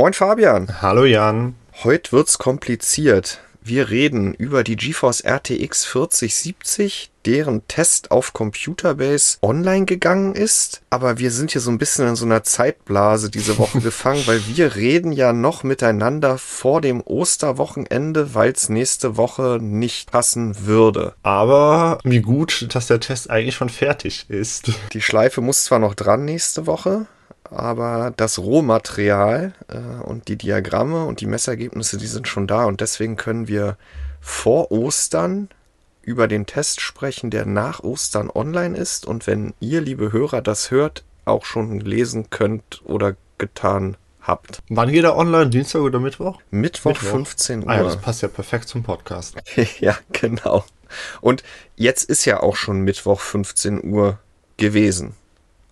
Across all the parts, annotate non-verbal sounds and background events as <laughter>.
Moin Fabian. Hallo Jan. Heute wird's kompliziert. Wir reden über die GeForce RTX 4070, deren Test auf Computerbase online gegangen ist. Aber wir sind hier so ein bisschen in so einer Zeitblase diese Woche <laughs> gefangen, weil wir reden ja noch miteinander vor dem Osterwochenende, weil es nächste Woche nicht passen würde. Aber wie gut, dass der Test eigentlich schon fertig ist. Die Schleife muss zwar noch dran nächste Woche, aber das Rohmaterial äh, und die Diagramme und die Messergebnisse, die sind schon da und deswegen können wir vor Ostern über den Test sprechen, der nach Ostern online ist und wenn ihr, liebe Hörer, das hört, auch schon lesen könnt oder getan habt. Wann geht er online? Dienstag oder Mittwoch? Mittwoch, Mittwoch. 15 Uhr. Ah, ja, das passt ja perfekt zum Podcast. <laughs> ja, genau. Und jetzt ist ja auch schon Mittwoch 15 Uhr gewesen.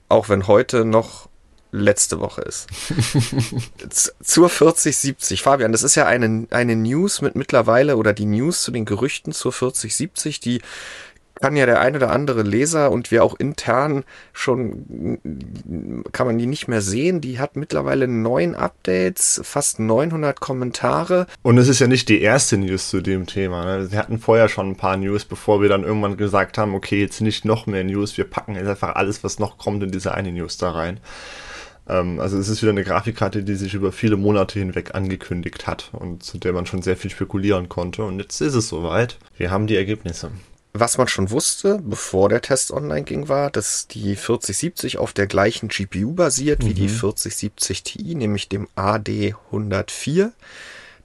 Auch wenn heute noch letzte Woche ist. <laughs> zur 4070. Fabian, das ist ja eine, eine News mit mittlerweile oder die News zu den Gerüchten zur 4070, die kann ja der ein oder andere Leser und wir auch intern schon, kann man die nicht mehr sehen. Die hat mittlerweile neun Updates, fast 900 Kommentare. Und es ist ja nicht die erste News zu dem Thema. Ne? Sie hatten vorher schon ein paar News, bevor wir dann irgendwann gesagt haben, okay, jetzt nicht noch mehr News, wir packen jetzt einfach alles, was noch kommt, in diese eine News da rein. Ähm, also es ist wieder eine Grafikkarte, die sich über viele Monate hinweg angekündigt hat und zu der man schon sehr viel spekulieren konnte. Und jetzt ist es soweit. Wir haben die Ergebnisse. Was man schon wusste, bevor der Test online ging, war, dass die 4070 auf der gleichen GPU basiert mhm. wie die 4070 Ti, nämlich dem AD104,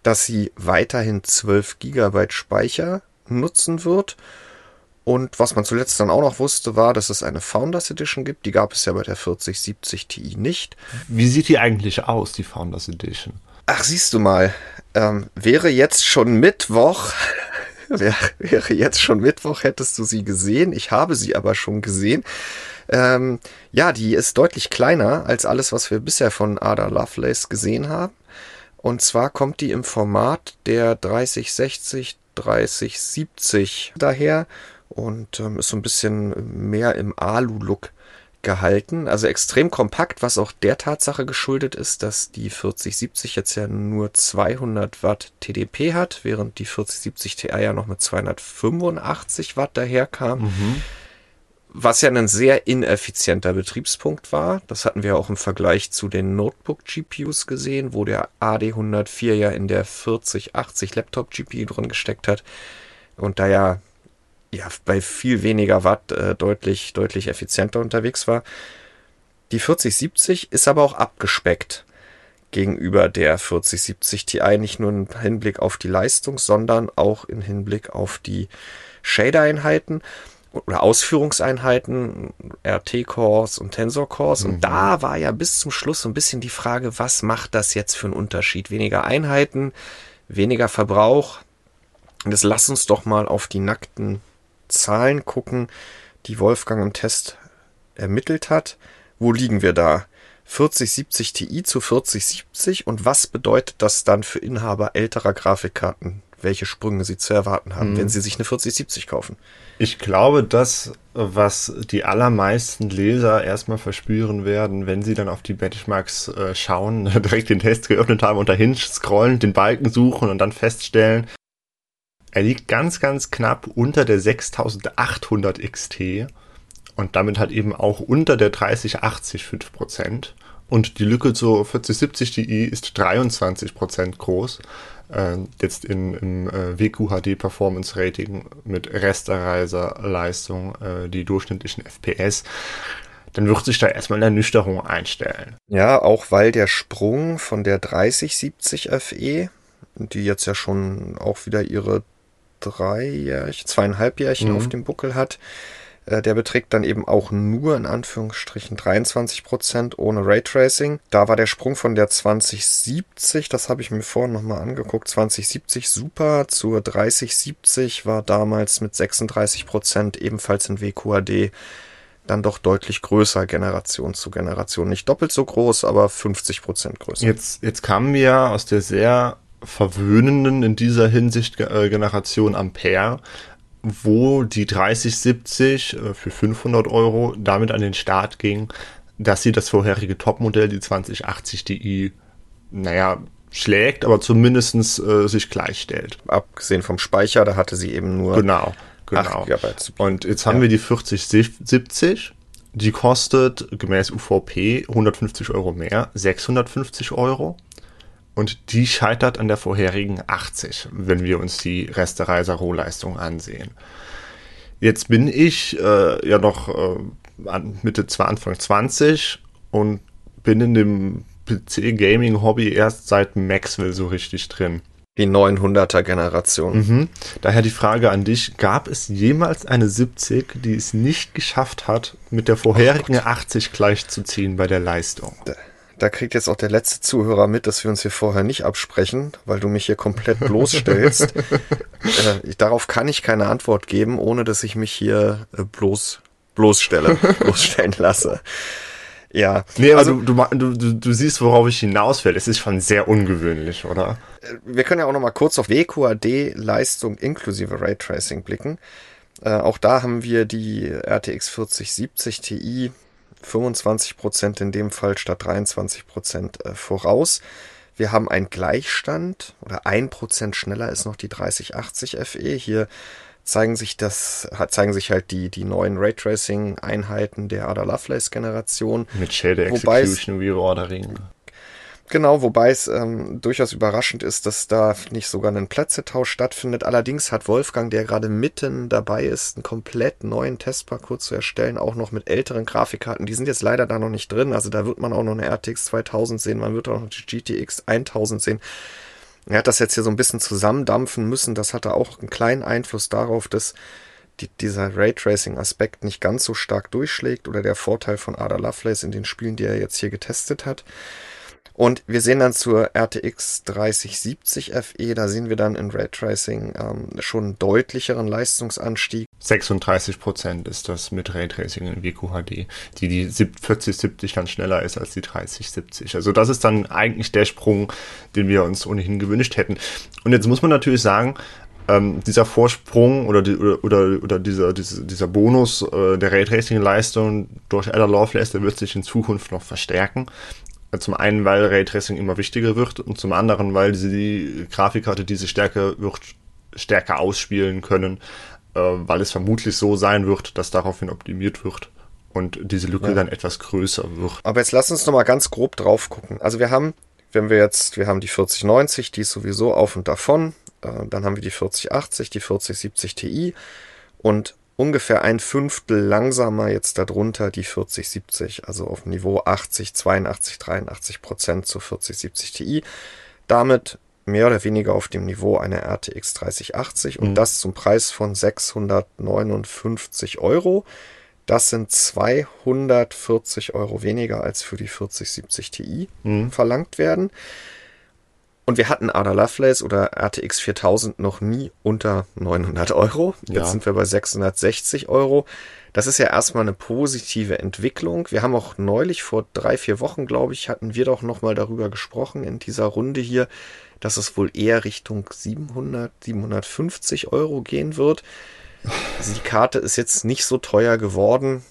dass sie weiterhin 12 GB Speicher nutzen wird und was man zuletzt dann auch noch wusste, war, dass es eine Founders Edition gibt. Die gab es ja bei der 4070 Ti nicht. Wie sieht die eigentlich aus, die Founders Edition? Ach, siehst du mal, ähm, wäre jetzt schon Mittwoch, <laughs> wäre, wäre jetzt schon Mittwoch, hättest du sie gesehen. Ich habe sie aber schon gesehen. Ähm, ja, die ist deutlich kleiner als alles, was wir bisher von Ada Lovelace gesehen haben. Und zwar kommt die im Format der 3060 3070 daher und ähm, ist so ein bisschen mehr im Alu-Look gehalten. Also extrem kompakt, was auch der Tatsache geschuldet ist, dass die 4070 jetzt ja nur 200 Watt TDP hat, während die 4070 Ti ja noch mit 285 Watt daherkam. Mhm. Was ja ein sehr ineffizienter Betriebspunkt war. Das hatten wir auch im Vergleich zu den Notebook-GPUs gesehen, wo der AD104 ja in der 4080 Laptop-GPU drin gesteckt hat. Und da ja ja, bei viel weniger Watt äh, deutlich, deutlich effizienter unterwegs war. Die 4070 ist aber auch abgespeckt gegenüber der 4070 Ti, nicht nur im Hinblick auf die Leistung, sondern auch im Hinblick auf die Shader-Einheiten oder Ausführungseinheiten, RT-Cores und Tensor-Cores. Mhm. Und da war ja bis zum Schluss so ein bisschen die Frage, was macht das jetzt für einen Unterschied? Weniger Einheiten, weniger Verbrauch. Und jetzt lass uns doch mal auf die nackten Zahlen gucken, die Wolfgang im Test ermittelt hat. Wo liegen wir da? 4070 Ti zu 4070 und was bedeutet das dann für Inhaber älterer Grafikkarten, welche Sprünge sie zu erwarten haben, mhm. wenn sie sich eine 4070 kaufen? Ich glaube, das, was die allermeisten Leser erstmal verspüren werden, wenn sie dann auf die Benchmarks äh, schauen, <laughs> direkt den Test geöffnet haben und dahin scrollen, den Balken suchen und dann feststellen, er liegt ganz, ganz knapp unter der 6800 XT und damit halt eben auch unter der 3080 5%. Und die Lücke zur 4070 Ti ist 23% groß. Äh, jetzt in, im äh, WQHD Performance Rating mit Restereiser-Leistung, äh, die durchschnittlichen FPS dann wird sich da erstmal eine Ernüchterung einstellen. Ja, auch weil der Sprung von der 3070 FE, die jetzt ja schon auch wieder ihre drei Jährchen, zweieinhalb Jährchen mhm. auf dem Buckel hat. Äh, der beträgt dann eben auch nur in Anführungsstrichen 23 Prozent ohne Raytracing. Da war der Sprung von der 2070, das habe ich mir vorhin nochmal angeguckt, 2070 super zur 3070 war damals mit 36 Prozent ebenfalls in WQAD dann doch deutlich größer Generation zu Generation. Nicht doppelt so groß, aber 50 Prozent größer. Jetzt, jetzt kamen wir aus der sehr verwöhnenden in dieser Hinsicht äh, Generation Ampere, wo die 3070 äh, für 500 Euro damit an den Start ging, dass sie das vorherige Topmodell, die 2080 Ti, naja, schlägt, aber zumindest äh, sich gleichstellt. Abgesehen vom Speicher, da hatte sie eben nur genau, genau. Und jetzt haben ja. wir die 4070, die kostet gemäß UVP 150 Euro mehr, 650 Euro. Und die scheitert an der vorherigen 80, wenn wir uns die Restereiser Rohleistung ansehen. Jetzt bin ich äh, ja noch äh, Mitte, Anfang 20 und bin in dem PC-Gaming-Hobby erst seit Maxwell so richtig drin. Die 900er Generation. Mhm. Daher die Frage an dich, gab es jemals eine 70, die es nicht geschafft hat, mit der vorherigen oh 80 gleichzuziehen bei der Leistung? Da, kriegt jetzt auch der letzte Zuhörer mit, dass wir uns hier vorher nicht absprechen, weil du mich hier komplett bloßstellst. <laughs> äh, darauf kann ich keine Antwort geben, ohne dass ich mich hier äh, bloß bloßstelle, <laughs> bloßstellen lasse. Ja. Nee, aber also, du, du, du, du siehst, worauf ich hinaus will. Es ist schon sehr ungewöhnlich, oder? Wir können ja auch noch mal kurz auf WQAD-Leistung inklusive Raytracing blicken. Äh, auch da haben wir die RTX 4070 Ti 25% in dem Fall statt 23% äh, voraus. Wir haben einen Gleichstand oder 1% schneller ist noch die 3080 FE. Hier zeigen sich das, zeigen sich halt die, die neuen Raytracing-Einheiten der Ada Lovelace-Generation. Mit Shader Execution Reordering. Genau, wobei es ähm, durchaus überraschend ist, dass da nicht sogar ein Plätzetausch stattfindet. Allerdings hat Wolfgang, der gerade mitten dabei ist, einen komplett neuen Testparcours zu erstellen, auch noch mit älteren Grafikkarten. Die sind jetzt leider da noch nicht drin. Also da wird man auch noch eine RTX 2000 sehen, man wird auch noch die GTX 1000 sehen. Er hat das jetzt hier so ein bisschen zusammendampfen müssen. Das hatte auch einen kleinen Einfluss darauf, dass die, dieser Raytracing-Aspekt nicht ganz so stark durchschlägt oder der Vorteil von Ada Lovelace in den Spielen, die er jetzt hier getestet hat. Und wir sehen dann zur RTX 3070 FE, da sehen wir dann in Raytracing ähm, schon einen deutlicheren Leistungsanstieg. 36% ist das mit Raytracing in WQHD, die die 4070 dann schneller ist als die 3070. Also das ist dann eigentlich der Sprung, den wir uns ohnehin gewünscht hätten. Und jetzt muss man natürlich sagen, ähm, dieser Vorsprung oder, die, oder, oder, oder dieser, dieser, dieser Bonus äh, der Raytracing-Leistung durch Ada Lovelace, der wird sich in Zukunft noch verstärken. Zum einen, weil Raytracing immer wichtiger wird und zum anderen, weil sie die Grafikkarte diese Stärke wird stärker ausspielen können, äh, weil es vermutlich so sein wird, dass daraufhin optimiert wird und diese Lücke ja. dann etwas größer wird. Aber jetzt lass uns noch mal ganz grob drauf gucken. Also wir haben, wenn wir jetzt, wir haben die 4090, die ist sowieso auf und davon. Äh, dann haben wir die 4080, die 4070 Ti und ungefähr ein Fünftel langsamer jetzt darunter die 4070, also auf Niveau 80, 82, 83 Prozent zu 4070 Ti. Damit mehr oder weniger auf dem Niveau einer RTX 3080 und mhm. das zum Preis von 659 Euro. Das sind 240 Euro weniger als für die 4070 Ti mhm. verlangt werden. Und wir hatten Ada Lovelace oder RTX 4000 noch nie unter 900 Euro. Jetzt ja. sind wir bei 660 Euro. Das ist ja erstmal eine positive Entwicklung. Wir haben auch neulich vor drei, vier Wochen, glaube ich, hatten wir doch nochmal darüber gesprochen in dieser Runde hier, dass es wohl eher Richtung 700, 750 Euro gehen wird. Also die Karte ist jetzt nicht so teuer geworden.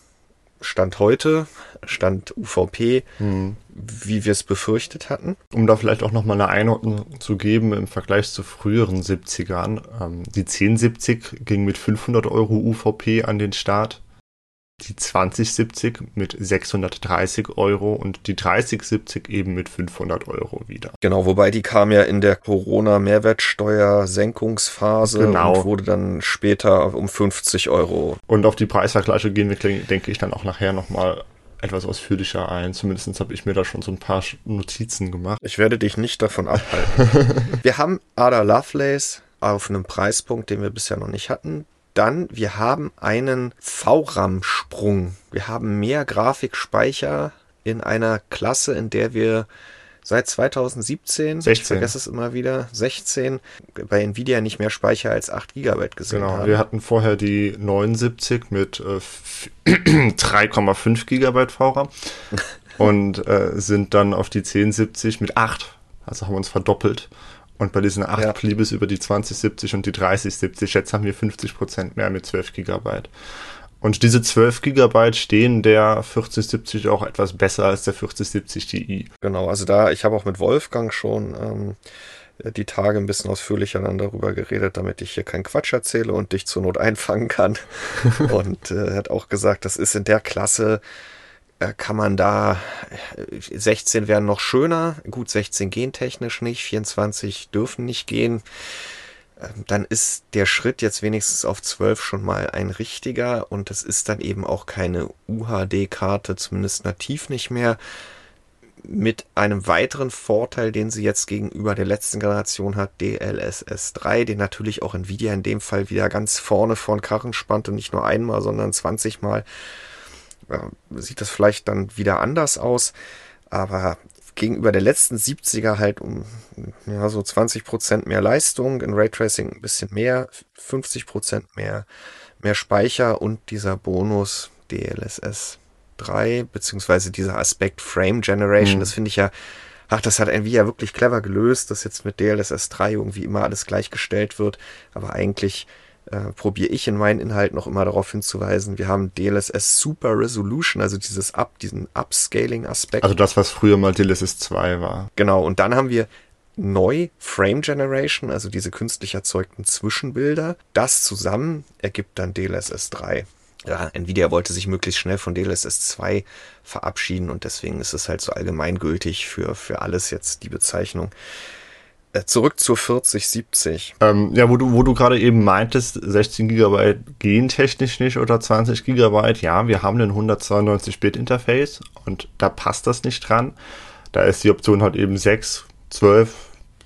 Stand heute, Stand UVP, hm. wie wir es befürchtet hatten. Um da vielleicht auch nochmal eine Einordnung zu geben im Vergleich zu früheren 70ern. Ähm, die 1070 ging mit 500 Euro UVP an den Start die 2070 mit 630 Euro und die 3070 eben mit 500 Euro wieder. Genau, wobei die kam ja in der Corona-Mehrwertsteuer-Senkungsphase genau. und wurde dann später um 50 Euro. Und auf die Preisvergleiche gehen wir, denke ich, dann auch nachher nochmal etwas ausführlicher ein. Zumindest habe ich mir da schon so ein paar Notizen gemacht. Ich werde dich nicht davon abhalten. <laughs> wir haben Ada Lovelace auf einem Preispunkt, den wir bisher noch nicht hatten. Dann, wir haben einen VRAM-Sprung. Wir haben mehr Grafikspeicher in einer Klasse, in der wir seit 2017, 16. ich vergesse es immer wieder, 16, bei Nvidia nicht mehr Speicher als 8 GB gesehen genau, haben. wir hatten vorher die 79 mit äh, 3,5 <clears throat> GB VRAM <laughs> und äh, sind dann auf die 1070 mit 8, also haben wir uns verdoppelt und bei diesen 8 ja. blieb es über die 2070 und die 3070. Jetzt haben wir 50% mehr mit 12 GB. Und diese 12 GB stehen der 4070 auch etwas besser als der 4070 Ti. Genau, also da, ich habe auch mit Wolfgang schon ähm, die Tage ein bisschen ausführlicher dann darüber geredet, damit ich hier keinen Quatsch erzähle und dich zur Not einfangen kann. <laughs> und äh, er hat auch gesagt, das ist in der Klasse, kann man da, 16 äh, wären noch schöner, gut, 16 gehen technisch nicht, 24 dürfen nicht gehen. Ähm, dann ist der Schritt jetzt wenigstens auf 12 schon mal ein richtiger und es ist dann eben auch keine UHD-Karte, zumindest nativ nicht mehr mit einem weiteren Vorteil, den sie jetzt gegenüber der letzten Generation hat, DLSS 3, den natürlich auch Nvidia in dem Fall wieder ganz vorne von Karren spannt und nicht nur einmal, sondern 20 Mal. Sieht das vielleicht dann wieder anders aus, aber gegenüber der letzten 70er halt um ja, so 20% mehr Leistung, in Raytracing ein bisschen mehr, 50% mehr, mehr Speicher und dieser Bonus DLSS 3, beziehungsweise dieser Aspekt Frame Generation, mhm. das finde ich ja, ach, das hat Nvidia wirklich clever gelöst, dass jetzt mit DLSS 3 irgendwie immer alles gleichgestellt wird, aber eigentlich äh, probiere ich in meinen Inhalten noch immer darauf hinzuweisen, wir haben DLSS Super Resolution, also dieses Up, diesen Upscaling-Aspekt. Also das, was früher mal DLSS 2 war. Genau, und dann haben wir neu Frame Generation, also diese künstlich erzeugten Zwischenbilder. Das zusammen ergibt dann DLSS 3 ja, Nvidia wollte sich möglichst schnell von DLSS 2 verabschieden und deswegen ist es halt so allgemeingültig für, für alles jetzt die Bezeichnung. Äh, zurück zur 4070. Ähm, ja, wo du, wo du gerade eben meintest, 16 GB gehen technisch nicht oder 20 GB. Ja, wir haben ein 192-Bit-Interface und da passt das nicht dran. Da ist die Option halt eben 6, 12,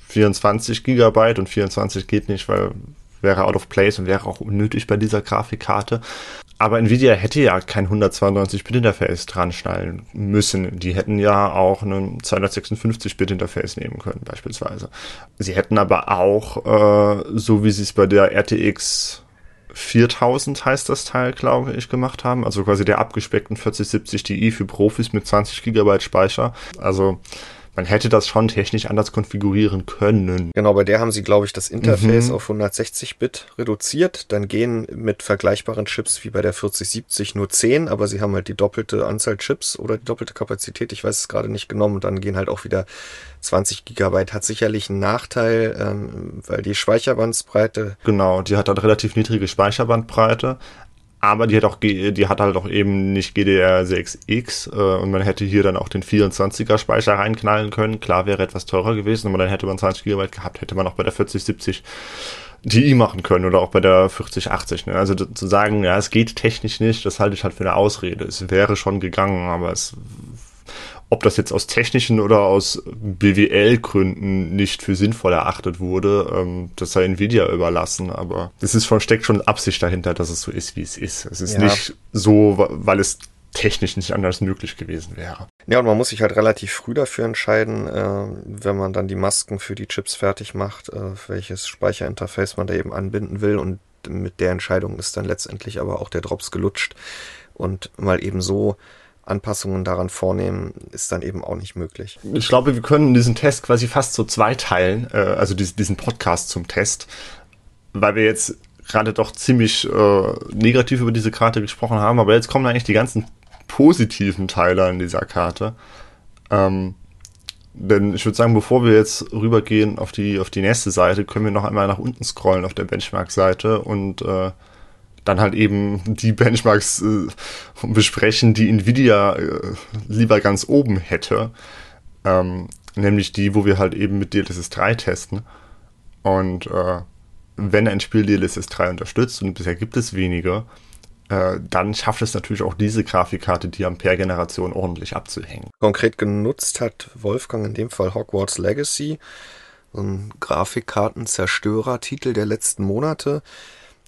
24 GB und 24 geht nicht, weil wäre out of place und wäre auch unnötig bei dieser Grafikkarte. Aber Nvidia hätte ja kein 192-Bit-Interface dran schnallen müssen. Die hätten ja auch ein 256-Bit-Interface nehmen können, beispielsweise. Sie hätten aber auch, äh, so wie sie es bei der RTX 4000 heißt das Teil, glaube ich, gemacht haben. Also quasi der abgespeckten 4070 Ti für Profis mit 20 GB Speicher. Also man hätte das schon technisch anders konfigurieren können. Genau, bei der haben sie, glaube ich, das Interface mhm. auf 160-Bit reduziert. Dann gehen mit vergleichbaren Chips wie bei der 4070 nur 10, aber sie haben halt die doppelte Anzahl Chips oder die doppelte Kapazität, ich weiß es gerade nicht genommen. Und dann gehen halt auch wieder 20 Gigabyte. Hat sicherlich einen Nachteil, ähm, weil die Speicherbandbreite. Genau, die hat halt relativ niedrige Speicherbandbreite, aber die hat auch die hat halt auch eben nicht GDR6X äh, und man hätte hier dann auch den 24er Speicher reinknallen können. Klar wäre etwas teurer gewesen, aber dann hätte man 20 GB gehabt, hätte man auch bei der 4070 DI machen können oder auch bei der 4080. Ne? Also zu sagen, ja, es geht technisch nicht, das halte ich halt für eine Ausrede. Es wäre schon gegangen, aber es ob das jetzt aus technischen oder aus BWL-Gründen nicht für sinnvoll erachtet wurde, ähm, das sei Nvidia überlassen. Aber es ist schon, steckt schon Absicht dahinter, dass es so ist, wie es ist. Es ist ja. nicht so, weil es technisch nicht anders möglich gewesen wäre. Ja, und man muss sich halt relativ früh dafür entscheiden, äh, wenn man dann die Masken für die Chips fertig macht, äh, welches Speicherinterface man da eben anbinden will. Und mit der Entscheidung ist dann letztendlich aber auch der Drops gelutscht. Und mal eben so Anpassungen daran vornehmen, ist dann eben auch nicht möglich. Ich glaube, wir können diesen Test quasi fast so zweiteilen, äh, also diesen Podcast zum Test, weil wir jetzt gerade doch ziemlich äh, negativ über diese Karte gesprochen haben, aber jetzt kommen eigentlich die ganzen positiven Teile an dieser Karte. Ähm, denn ich würde sagen, bevor wir jetzt rübergehen auf die, auf die nächste Seite, können wir noch einmal nach unten scrollen auf der Benchmark-Seite und äh, dann halt eben die Benchmarks äh, besprechen, die Nvidia äh, lieber ganz oben hätte. Ähm, nämlich die, wo wir halt eben mit DLSS 3 testen. Und äh, wenn ein Spiel DLSS 3 unterstützt, und bisher gibt es wenige, äh, dann schafft es natürlich auch diese Grafikkarte, die Ampere-Generation ordentlich abzuhängen. Konkret genutzt hat Wolfgang in dem Fall Hogwarts Legacy, so ein Grafikkartenzerstörer-Titel der letzten Monate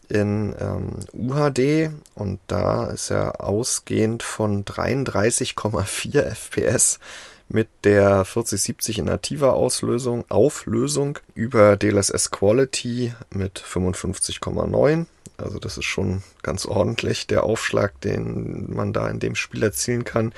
in ähm, UHD und da ist er ausgehend von 33,4 FPS mit der 4070 in nativer Auslösung, Auflösung über DLSS Quality mit 55,9. Also das ist schon ganz ordentlich der Aufschlag, den man da in dem Spiel erzielen kann.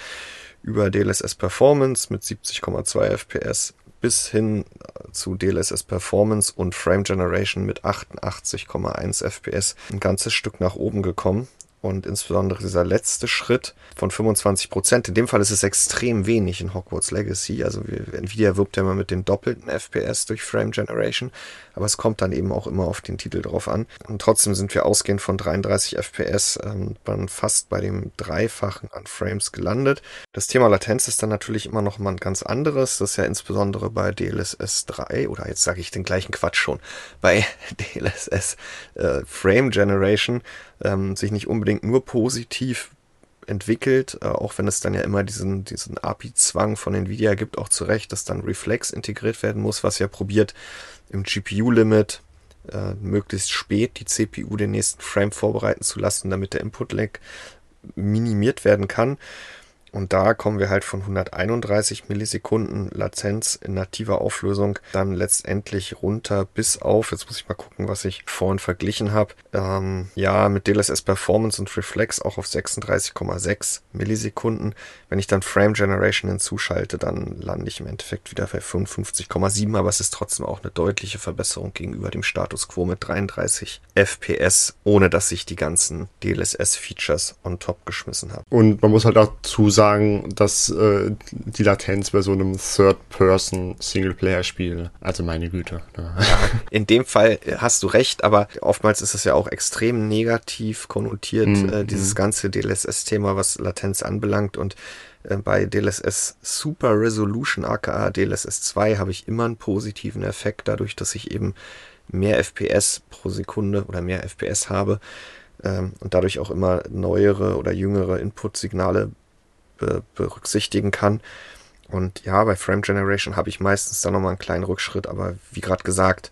Über DLSS Performance mit 70,2 FPS bis hin zu DLSS Performance und Frame Generation mit 88,1 FPS ein ganzes Stück nach oben gekommen. und insbesondere dieser letzte Schritt von 25 Prozent. In dem Fall ist es extrem wenig in Hogwarts Legacy. Also Nvidia wirbt ja immer mit den doppelten FPS durch Frame Generation, aber es kommt dann eben auch immer auf den Titel drauf an. Und trotzdem sind wir ausgehend von 33 FPS ähm, fast bei dem Dreifachen an Frames gelandet. Das Thema Latenz ist dann natürlich immer noch mal ein ganz anderes. Das ist ja insbesondere bei DLSS 3 oder jetzt sage ich den gleichen Quatsch schon, <laughs> bei DLSS äh, Frame Generation ähm, sich nicht unbedingt nur positiv entwickelt, äh, auch wenn es dann ja immer diesen, diesen API-Zwang von Nvidia gibt, auch zu Recht, dass dann Reflex integriert werden muss, was ja probiert im GPU-Limit äh, möglichst spät die CPU den nächsten Frame vorbereiten zu lassen, damit der Input-Lag minimiert werden kann. Und da kommen wir halt von 131 Millisekunden Latenz in nativer Auflösung dann letztendlich runter bis auf, jetzt muss ich mal gucken, was ich vorhin verglichen habe, ähm, ja, mit DLSS Performance und Reflex auch auf 36,6 Millisekunden. Wenn ich dann Frame Generation hinzuschalte, dann lande ich im Endeffekt wieder bei 55,7, aber es ist trotzdem auch eine deutliche Verbesserung gegenüber dem Status Quo mit 33 FPS, ohne dass ich die ganzen DLSS-Features on top geschmissen habe. Und man muss halt auch zu sagen, dass äh, die Latenz bei so einem Third-Person-Singleplayer-Spiel, also meine Güte. Ne? In dem Fall hast du recht, aber oftmals ist es ja auch extrem negativ konnotiert, mm, äh, dieses mm. ganze DLSS-Thema, was Latenz anbelangt und äh, bei DLSS Super Resolution aka DLSS 2 habe ich immer einen positiven Effekt dadurch, dass ich eben mehr FPS pro Sekunde oder mehr FPS habe ähm, und dadurch auch immer neuere oder jüngere Input-Signale be berücksichtigen kann. Und ja, bei Frame Generation habe ich meistens dann nochmal einen kleinen Rückschritt, aber wie gerade gesagt,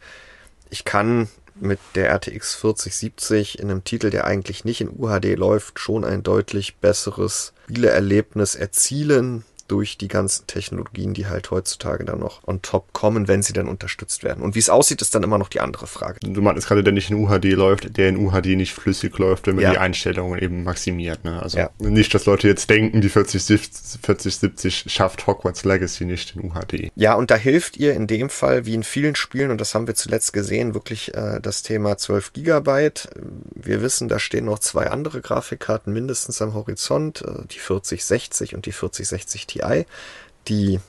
ich kann mit der RTX 4070 in einem Titel, der eigentlich nicht in UHD läuft, schon ein deutlich besseres Spieleerlebnis erzielen durch die ganzen Technologien, die halt heutzutage dann noch on top kommen, wenn sie dann unterstützt werden. Und wie es aussieht, ist dann immer noch die andere Frage. Du meinst gerade, der nicht in UHD läuft, der in UHD nicht flüssig läuft, wenn man ja. die Einstellungen eben maximiert. Ne? Also ja. nicht, dass Leute jetzt denken, die 4070 40, schafft Hogwarts Legacy nicht in UHD. Ja, und da hilft ihr in dem Fall, wie in vielen Spielen, und das haben wir zuletzt gesehen, wirklich äh, das Thema 12 Gigabyte. Wir wissen, da stehen noch zwei andere Grafikkarten mindestens am Horizont, äh, die 4060 und die 4060 Ti Ti, die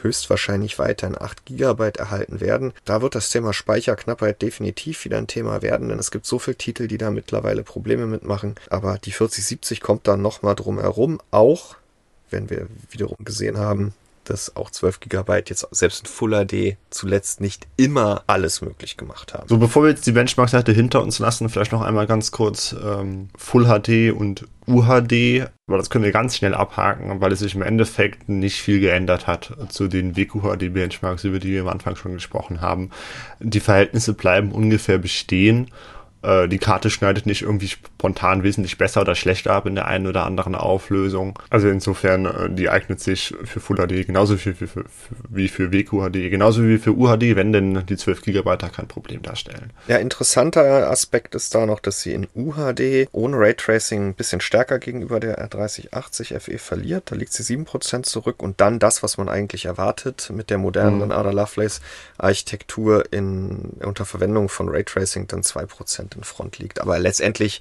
höchstwahrscheinlich weiterhin 8 GB erhalten werden. Da wird das Thema Speicherknappheit definitiv wieder ein Thema werden, denn es gibt so viele Titel, die da mittlerweile Probleme mitmachen. Aber die 4070 kommt dann nochmal drum herum, auch wenn wir wiederum gesehen haben, dass auch 12 GB jetzt selbst in Full HD zuletzt nicht immer alles möglich gemacht haben. So, bevor wir jetzt die Benchmark-Seite hinter uns lassen, vielleicht noch einmal ganz kurz ähm, Full HD und UHD, aber das können wir ganz schnell abhaken, weil es sich im Endeffekt nicht viel geändert hat zu den WQHD-Benchmarks, über die wir am Anfang schon gesprochen haben. Die Verhältnisse bleiben ungefähr bestehen äh, die Karte schneidet nicht irgendwie spontan wesentlich besser oder schlechter ab in der einen oder anderen Auflösung. Also insofern, äh, die eignet sich für Full HD genauso viel für, für, wie für WQHD, genauso wie für UHD, wenn denn die 12 GB kein Problem darstellen. Ja, interessanter Aspekt ist da noch, dass sie in UHD ohne Raytracing ein bisschen stärker gegenüber der R3080 FE verliert. Da liegt sie 7% zurück und dann das, was man eigentlich erwartet mit der modernen mhm. Ada Lovelace Architektur in, unter Verwendung von Raytracing dann 2% in Front liegt. Aber letztendlich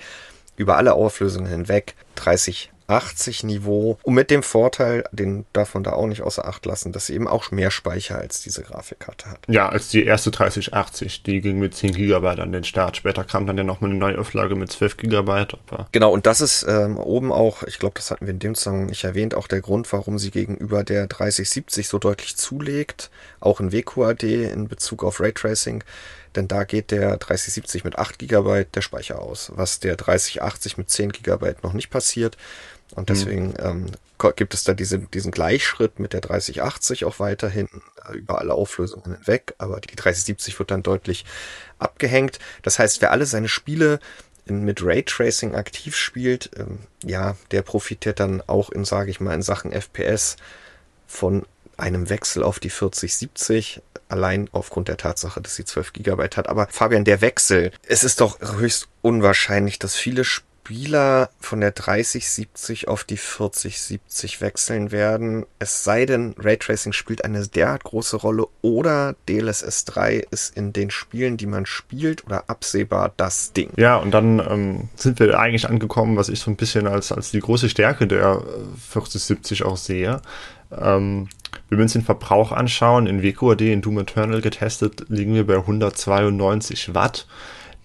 über alle Auflösungen hinweg 30 80 Niveau und mit dem Vorteil, den darf man da auch nicht außer Acht lassen, dass sie eben auch mehr Speicher als diese Grafikkarte hat. Ja, als die erste 3080, die ging mit 10 GB an den Start. Später kam dann ja nochmal eine neue Auflage mit 12 GB. Genau, und das ist ähm, oben auch, ich glaube, das hatten wir in dem Zusammenhang nicht erwähnt, auch der Grund, warum sie gegenüber der 3070 so deutlich zulegt, auch in WQAD in Bezug auf Raytracing denn da geht der 3070 mit 8 GB der Speicher aus, was der 3080 mit 10 GB noch nicht passiert. Und mhm. deswegen mhm. ähm, gibt es da diese, diesen Gleichschritt mit der 3080 auch weiterhin äh, über alle Auflösungen hinweg, aber die 3070 wird dann deutlich abgehängt. Das heißt, wer alle seine Spiele in, mit Raytracing aktiv spielt, ähm, ja, der profitiert dann auch in, sage ich mal, in Sachen FPS von einem Wechsel auf die 4070, allein aufgrund der Tatsache, dass sie 12 GB hat. Aber Fabian, der Wechsel, es ist doch höchst unwahrscheinlich, dass viele Spiele Spieler von der 3070 auf die 4070 wechseln werden. Es sei denn, Raytracing spielt eine derart große Rolle oder DLSS 3 ist in den Spielen, die man spielt oder absehbar das Ding. Ja, und dann ähm, sind wir eigentlich angekommen, was ich so ein bisschen als, als die große Stärke der 4070 auch sehe. Ähm, wenn wir uns den Verbrauch anschauen, in WQAD, in Doom Eternal getestet, liegen wir bei 192 Watt.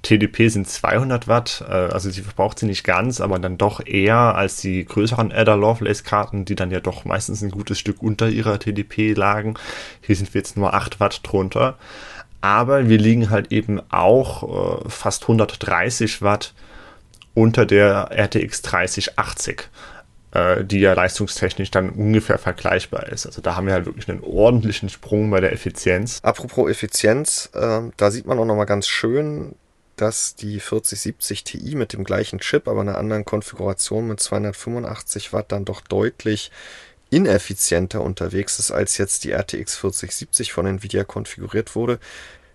TDP sind 200 Watt, äh, also sie verbraucht sie nicht ganz, aber dann doch eher als die größeren Ada Lovelace Karten, die dann ja doch meistens ein gutes Stück unter ihrer TDP lagen. Hier sind wir jetzt nur 8 Watt drunter. Aber wir liegen halt eben auch äh, fast 130 Watt unter der RTX 3080 äh, die ja leistungstechnisch dann ungefähr vergleichbar ist. Also da haben wir halt wirklich einen ordentlichen Sprung bei der Effizienz. Apropos Effizienz, äh, da sieht man auch nochmal ganz schön, dass die 4070 Ti mit dem gleichen Chip, aber einer anderen Konfiguration mit 285 Watt dann doch deutlich ineffizienter unterwegs ist, als jetzt die RTX 4070 von Nvidia konfiguriert wurde.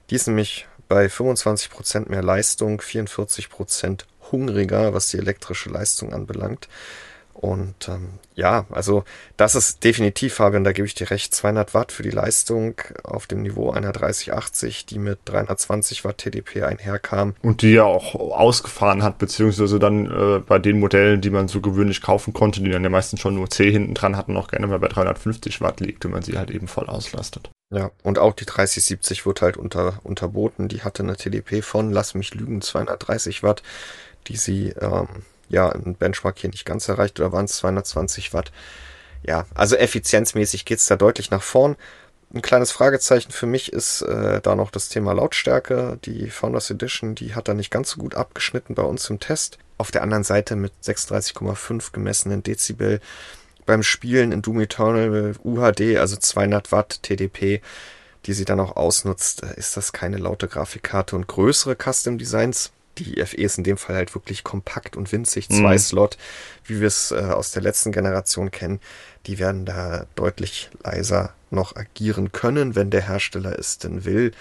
Die ist nämlich bei 25% mehr Leistung, 44% hungriger, was die elektrische Leistung anbelangt. Und ähm, ja, also das ist definitiv, Fabian, da gebe ich dir recht, 200 Watt für die Leistung auf dem Niveau einer 3080, die mit 320 Watt TDP einherkam. Und die ja auch ausgefahren hat, beziehungsweise dann äh, bei den Modellen, die man so gewöhnlich kaufen konnte, die dann ja meistens schon nur C hinten dran hatten, auch gerne mal bei 350 Watt liegt, wenn man sie halt eben voll auslastet. Ja, und auch die 3070 wird halt unter, unterboten. Die hatte eine TDP von, lass mich lügen, 230 Watt, die sie ähm, ja ein Benchmark hier nicht ganz erreicht oder waren es 220 Watt. Ja, also effizienzmäßig geht's da deutlich nach vorn. Ein kleines Fragezeichen für mich ist äh, da noch das Thema Lautstärke. Die Founders Edition, die hat da nicht ganz so gut abgeschnitten bei uns im Test. Auf der anderen Seite mit 36,5 gemessenen Dezibel beim Spielen in Doom Eternal UHD, also 200 Watt TDP, die sie dann auch ausnutzt, äh, ist das keine laute Grafikkarte und größere Custom Designs die FE ist in dem Fall halt wirklich kompakt und winzig, zwei mhm. Slot, wie wir es äh, aus der letzten Generation kennen. Die werden da deutlich leiser noch agieren können, wenn der Hersteller es denn will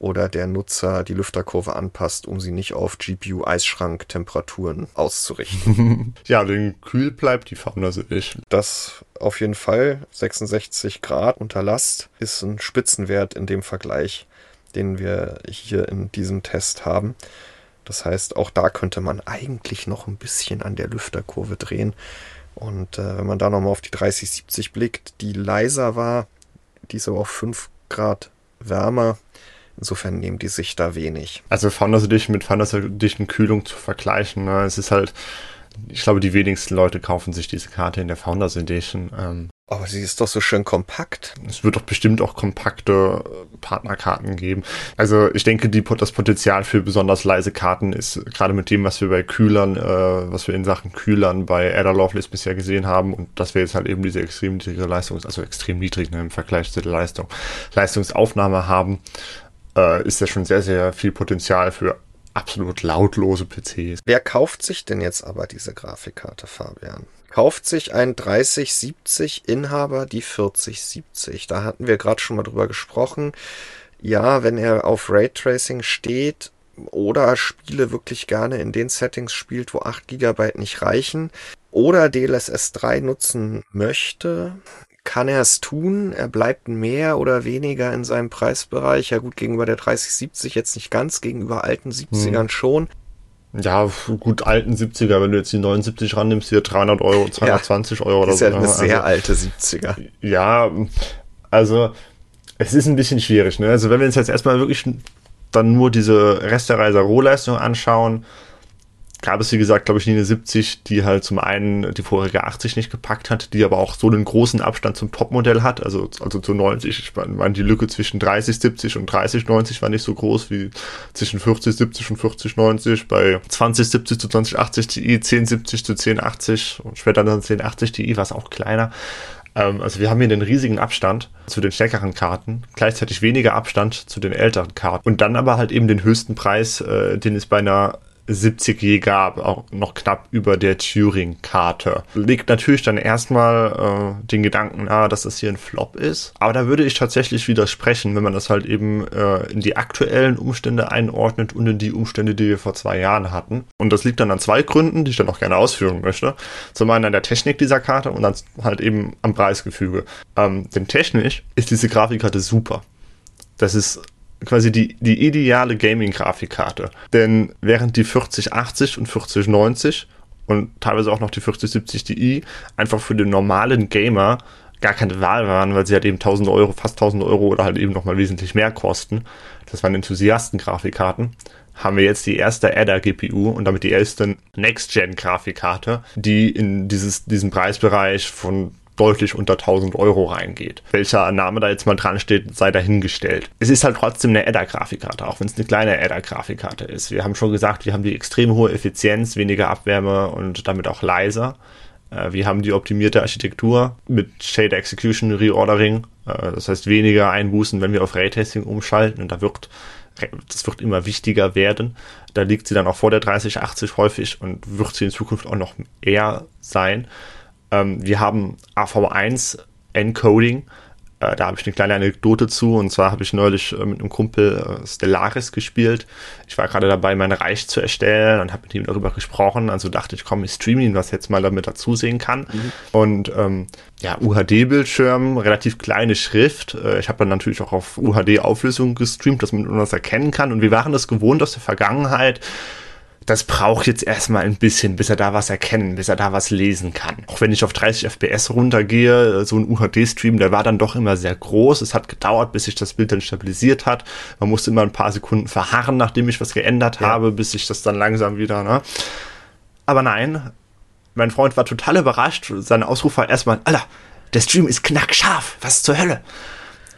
oder der Nutzer die Lüfterkurve anpasst, um sie nicht auf GPU-Eisschrank-Temperaturen auszurichten. <laughs> ja, den kühl bleibt die Founders Edition. Das auf jeden Fall. 66 Grad unter Last ist ein Spitzenwert in dem Vergleich, den wir hier in diesem Test haben. Das heißt, auch da könnte man eigentlich noch ein bisschen an der Lüfterkurve drehen. Und äh, wenn man da nochmal auf die 3070 blickt, die leiser war, die ist aber auch 5 Grad wärmer. Insofern nehmen die sich da wenig. Also Founders Edition mit Founders Edition Kühlung zu vergleichen, ne? es ist halt, ich glaube, die wenigsten Leute kaufen sich diese Karte in der Founders Edition. Ähm, aber sie ist doch so schön kompakt. Es wird doch bestimmt auch kompakte äh, Partnerkarten geben. Also ich denke, die, das Potenzial für besonders leise Karten ist gerade mit dem, was wir bei Kühlern, äh, was wir in Sachen Kühlern bei Ada Lovelace bisher gesehen haben und dass wir jetzt halt eben diese extrem niedrige Leistung, also extrem niedrig ne, im Vergleich zu der Leistung, Leistungsaufnahme haben, äh, ist ja schon sehr, sehr viel Potenzial für absolut lautlose PCs. Wer kauft sich denn jetzt aber diese Grafikkarte, Fabian? kauft sich ein 3070 Inhaber die 4070. Da hatten wir gerade schon mal drüber gesprochen. Ja, wenn er auf Raytracing steht oder Spiele wirklich gerne in den Settings spielt, wo 8 GB nicht reichen oder DLSS 3 nutzen möchte, kann er es tun. Er bleibt mehr oder weniger in seinem Preisbereich. Ja gut, gegenüber der 3070 jetzt nicht ganz, gegenüber alten 70ern hm. schon. Ja, gut, alten 70er, wenn du jetzt die 79 rannimmst, hier 300 Euro, 220 ja, Euro oder so. Ist ja eine also, sehr alte 70er. Ja, also es ist ein bisschen schwierig. Ne? Also wenn wir uns jetzt erstmal wirklich dann nur diese Restereiser Rohleistung anschauen, gab es, wie gesagt, glaube ich, nie eine 70, die halt zum einen die vorherige 80 nicht gepackt hat, die aber auch so einen großen Abstand zum Topmodell hat, also, also zu 90. Ich meine, die Lücke zwischen 30, 70 und 30, 90 war nicht so groß wie zwischen 40, 70 und 40, 90. Bei 20, 70 zu 20, 80 Ti, 10, 70 zu 10, 80 und später dann 10, 80 Ti war es auch kleiner. Ähm, also wir haben hier den riesigen Abstand zu den stärkeren Karten, gleichzeitig weniger Abstand zu den älteren Karten und dann aber halt eben den höchsten Preis, äh, den es bei einer 70 je gab, auch noch knapp über der Turing-Karte. Legt natürlich dann erstmal äh, den Gedanken nahe, dass das hier ein Flop ist. Aber da würde ich tatsächlich widersprechen, wenn man das halt eben äh, in die aktuellen Umstände einordnet und in die Umstände, die wir vor zwei Jahren hatten. Und das liegt dann an zwei Gründen, die ich dann auch gerne ausführen möchte. Zum einen an der Technik dieser Karte und dann halt eben am Preisgefüge. Ähm, denn technisch ist diese Grafikkarte super. Das ist quasi die, die ideale Gaming-Grafikkarte. Denn während die 4080 und 4090 und teilweise auch noch die 4070 Ti einfach für den normalen Gamer gar keine Wahl waren, weil sie halt eben 1000 Euro, fast 1000 Euro oder halt eben nochmal wesentlich mehr kosten. Das waren Enthusiasten-Grafikkarten. Haben wir jetzt die erste Adder-GPU und damit die erste Next-Gen-Grafikkarte, die in dieses, diesen Preisbereich von deutlich unter 1000 Euro reingeht. Welcher Name da jetzt mal dran steht, sei dahingestellt. Es ist halt trotzdem eine Adder-Grafikkarte, auch wenn es eine kleine Adder-Grafikkarte ist. Wir haben schon gesagt, wir haben die extrem hohe Effizienz, weniger Abwärme und damit auch leiser. Äh, wir haben die optimierte Architektur mit Shade Execution Reordering. Äh, das heißt weniger Einbußen, wenn wir auf Raytracing umschalten. Und da wird das wird immer wichtiger werden. Da liegt sie dann auch vor der 3080 häufig und wird sie in Zukunft auch noch eher sein. Ähm, wir haben AV1 Encoding. Äh, da habe ich eine kleine Anekdote zu. Und zwar habe ich neulich äh, mit einem Kumpel äh, Stellaris gespielt. Ich war gerade dabei, mein Reich zu erstellen und habe mit ihm darüber gesprochen. Also dachte ich, komm, ich streame ihn, was jetzt mal damit dazu sehen kann. Mhm. Und ähm, ja, UHD-Bildschirm, relativ kleine Schrift. Äh, ich habe dann natürlich auch auf UHD-Auflösung gestreamt, dass man das erkennen kann. Und wir waren das gewohnt aus der Vergangenheit das braucht jetzt erstmal ein bisschen, bis er da was erkennen, bis er da was lesen kann. Auch wenn ich auf 30 FPS runtergehe, so ein UHD-Stream, der war dann doch immer sehr groß. Es hat gedauert, bis sich das Bild dann stabilisiert hat. Man musste immer ein paar Sekunden verharren, nachdem ich was geändert ja. habe, bis sich das dann langsam wieder, ne? Aber nein, mein Freund war total überrascht. Sein Ausruf war erstmal, Alter, der Stream ist knackscharf. Was zur Hölle?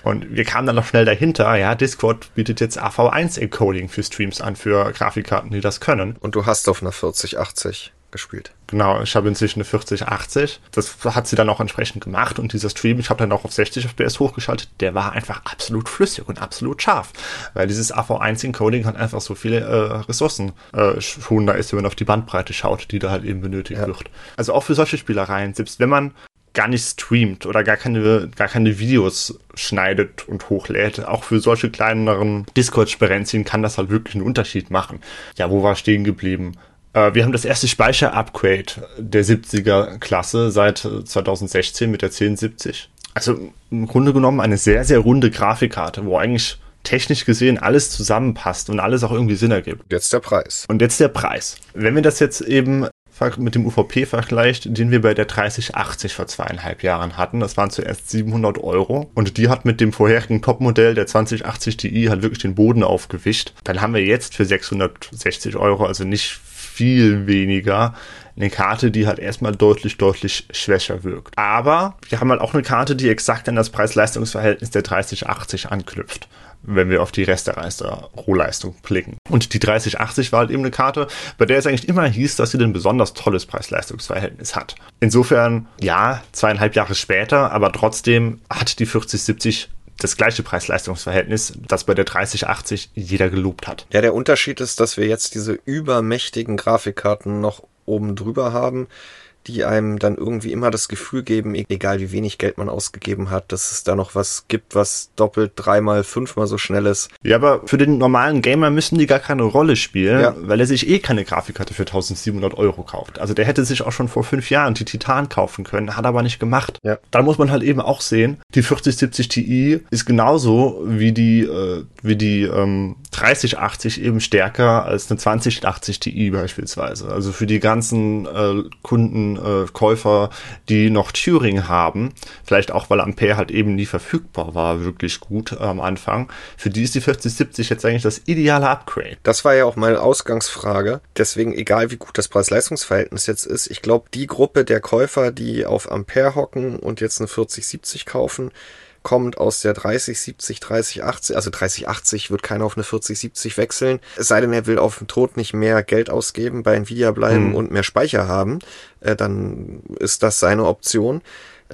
Und wir kamen dann noch schnell dahinter, ja, Discord bietet jetzt AV1-Encoding für Streams an, für Grafikkarten, die das können. Und du hast auf einer 4080 gespielt. Genau, ich habe inzwischen eine 4080. Das hat sie dann auch entsprechend gemacht und dieser Stream, ich habe dann auch auf 60 FPS hochgeschaltet, der war einfach absolut flüssig und absolut scharf, weil dieses AV1-Encoding hat einfach so viele äh, Ressourcen äh, schon da ist, wenn man auf die Bandbreite schaut, die da halt eben benötigt ja. wird. Also auch für solche Spielereien, selbst wenn man gar nicht streamt oder gar keine, gar keine Videos schneidet und hochlädt. Auch für solche kleineren Discord-Sperenzien kann das halt wirklich einen Unterschied machen. Ja, wo war stehen geblieben? Äh, wir haben das erste Speicher-Upgrade der 70er-Klasse seit 2016 mit der 1070. Also im Grunde genommen eine sehr, sehr runde Grafikkarte, wo eigentlich technisch gesehen alles zusammenpasst und alles auch irgendwie Sinn ergibt. Jetzt der Preis. Und jetzt der Preis. Wenn wir das jetzt eben mit dem UVP vergleicht, den wir bei der 3080 vor zweieinhalb Jahren hatten. Das waren zuerst 700 Euro und die hat mit dem vorherigen Topmodell der 2080 Ti halt wirklich den Boden aufgewischt. Dann haben wir jetzt für 660 Euro, also nicht viel weniger, eine Karte, die halt erstmal deutlich, deutlich schwächer wirkt. Aber wir haben halt auch eine Karte, die exakt an das Preis-Leistungs-Verhältnis der 3080 anknüpft wenn wir auf die Restereister Rohleistung blicken. Und die 3080 war halt eben eine Karte, bei der es eigentlich immer hieß, dass sie ein besonders tolles Preis-Leistungs-Verhältnis hat. Insofern, ja, zweieinhalb Jahre später, aber trotzdem hat die 4070 das gleiche Preis-Leistungs-Verhältnis, das bei der 3080 jeder gelobt hat. Ja, der Unterschied ist, dass wir jetzt diese übermächtigen Grafikkarten noch oben drüber haben die einem dann irgendwie immer das Gefühl geben, e-, egal wie wenig Geld man ausgegeben hat, dass es da noch was gibt, was doppelt, dreimal, fünfmal so schnell ist. Ja, aber für den normalen Gamer müssen die gar keine Rolle spielen, ja. weil er sich eh keine Grafikkarte für 1700 Euro kauft. Also der hätte sich auch schon vor fünf Jahren die Titan kaufen können, hat aber nicht gemacht. Ja. Da muss man halt eben auch sehen, die 4070 Ti ist genauso wie die, äh, wie die ähm, 3080 eben stärker als eine 2080 Ti beispielsweise. Also für die ganzen äh, Kunden äh, Käufer, die noch Turing haben, vielleicht auch weil Ampere halt eben nie verfügbar war, wirklich gut äh, am Anfang. Für die ist die 4070 jetzt eigentlich das ideale Upgrade. Das war ja auch meine Ausgangsfrage. Deswegen, egal wie gut das Preis-Leistungs-Verhältnis jetzt ist, ich glaube, die Gruppe der Käufer, die auf Ampere hocken und jetzt eine 4070 kaufen, kommt aus der 3070, 3080, also 3080 wird keiner auf eine 4070 wechseln. Es sei denn, er will auf den Tod nicht mehr Geld ausgeben, bei Nvidia bleiben hm. und mehr Speicher haben, äh, dann ist das seine Option.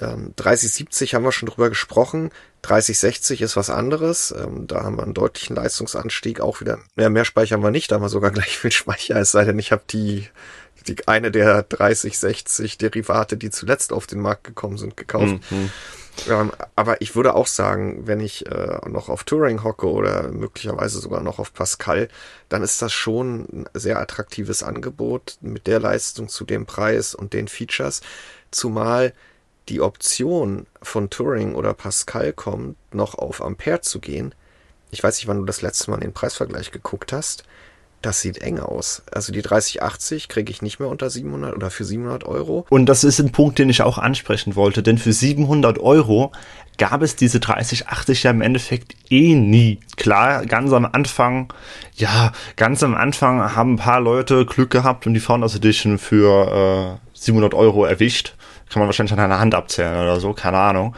Ähm, 3070 haben wir schon drüber gesprochen. 3060 ist was anderes. Ähm, da haben wir einen deutlichen Leistungsanstieg. Auch wieder, ja, mehr speichern wir nicht, da haben wir sogar <laughs> gleich viel Speicher, es sei denn, ich habe die, die eine der 3060 Derivate, die zuletzt auf den Markt gekommen sind, gekauft. Mhm. Ähm, aber ich würde auch sagen, wenn ich äh, noch auf Turing hocke oder möglicherweise sogar noch auf Pascal, dann ist das schon ein sehr attraktives Angebot mit der Leistung zu dem Preis und den Features. Zumal die Option von Turing oder Pascal kommt, noch auf Ampere zu gehen. Ich weiß nicht, wann du das letzte Mal in den Preisvergleich geguckt hast. Das sieht eng aus. Also die 3080 kriege ich nicht mehr unter 700 oder für 700 Euro. Und das ist ein Punkt, den ich auch ansprechen wollte, denn für 700 Euro gab es diese 3080 ja im Endeffekt eh nie. Klar, ganz am Anfang, ja, ganz am Anfang haben ein paar Leute Glück gehabt und die Founders Edition für äh, 700 Euro erwischt. Kann man wahrscheinlich an einer Hand abzählen oder so, keine Ahnung.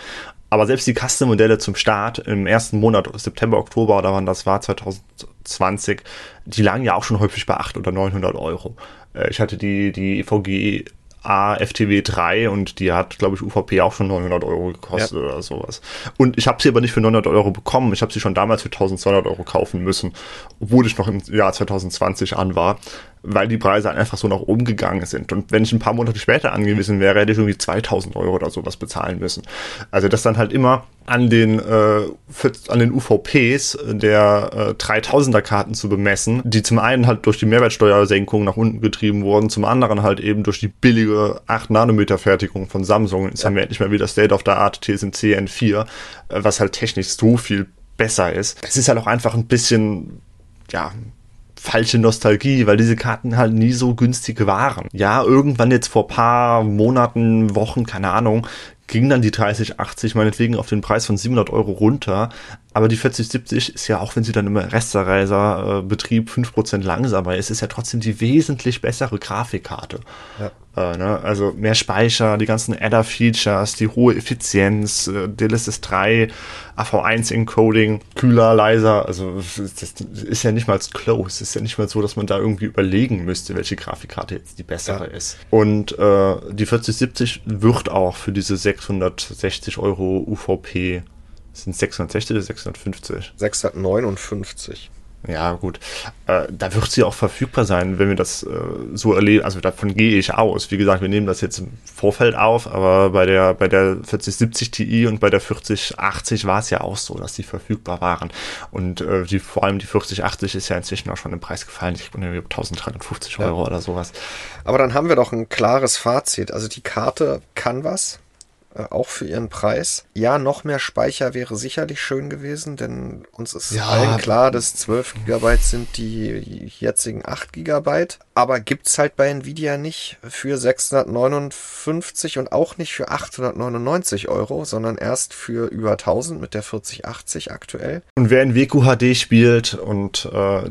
Aber selbst die Custom-Modelle zum Start im ersten Monat, September, Oktober oder wann das war, 2020, die lagen ja auch schon häufig bei 800 oder 900 Euro. Äh, ich hatte die, die EVG A FTW 3 und die hat, glaube ich, UVP auch schon 900 Euro gekostet ja. oder sowas. Und ich habe sie aber nicht für 900 Euro bekommen. Ich habe sie schon damals für 1200 Euro kaufen müssen, obwohl ich noch im Jahr 2020 an war weil die Preise einfach so nach oben gegangen sind. Und wenn ich ein paar Monate später angewiesen wäre, hätte ich irgendwie 2000 Euro oder sowas bezahlen müssen. Also das dann halt immer an den, äh, für, an den UVPs der äh, 3000er Karten zu bemessen, die zum einen halt durch die Mehrwertsteuersenkung nach unten getrieben wurden, zum anderen halt eben durch die billige 8 Nanometer Fertigung von Samsung. Jetzt ja. haben wir endlich mal wieder State of the Art TSMC N4, äh, was halt technisch so viel besser ist. Es ist halt auch einfach ein bisschen, ja, falsche Nostalgie, weil diese Karten halt nie so günstig waren. Ja, irgendwann jetzt vor paar Monaten, Wochen, keine Ahnung, ging dann die 3080 meinetwegen auf den Preis von 700 Euro runter. Aber die 4070 ist ja, auch wenn sie dann im Restereiser-Betrieb 5% langsamer ist, ist ja trotzdem die wesentlich bessere Grafikkarte. Ja. Äh, ne? Also mehr Speicher, die ganzen Adder-Features, die hohe Effizienz, äh, DLSS 3, AV1-Encoding, kühler, leiser. Also das ist ja nicht mal close. Ist ja nicht mal so, dass man da irgendwie überlegen müsste, welche Grafikkarte jetzt die bessere ja. ist. Und äh, die 4070 wird auch für diese 660 Euro UVP sind 660 oder 650? 659. Ja, gut. Äh, da wird sie auch verfügbar sein, wenn wir das äh, so erleben. Also davon gehe ich aus. Wie gesagt, wir nehmen das jetzt im Vorfeld auf, aber bei der, bei der 4070 Ti und bei der 4080 war es ja auch so, dass die verfügbar waren. Und äh, die, vor allem die 4080 ist ja inzwischen auch schon im Preis gefallen. Ich bin irgendwie 1350 ja. Euro oder sowas. Aber dann haben wir doch ein klares Fazit. Also die Karte kann was. Äh, auch für ihren Preis. Ja, noch mehr Speicher wäre sicherlich schön gewesen, denn uns ist ja. allen klar, dass 12 GB sind die jetzigen 8 GB. Aber gibt's halt bei Nvidia nicht für 659 und auch nicht für 899 Euro, sondern erst für über 1000 mit der 4080 aktuell. Und wer in WQHD spielt und äh,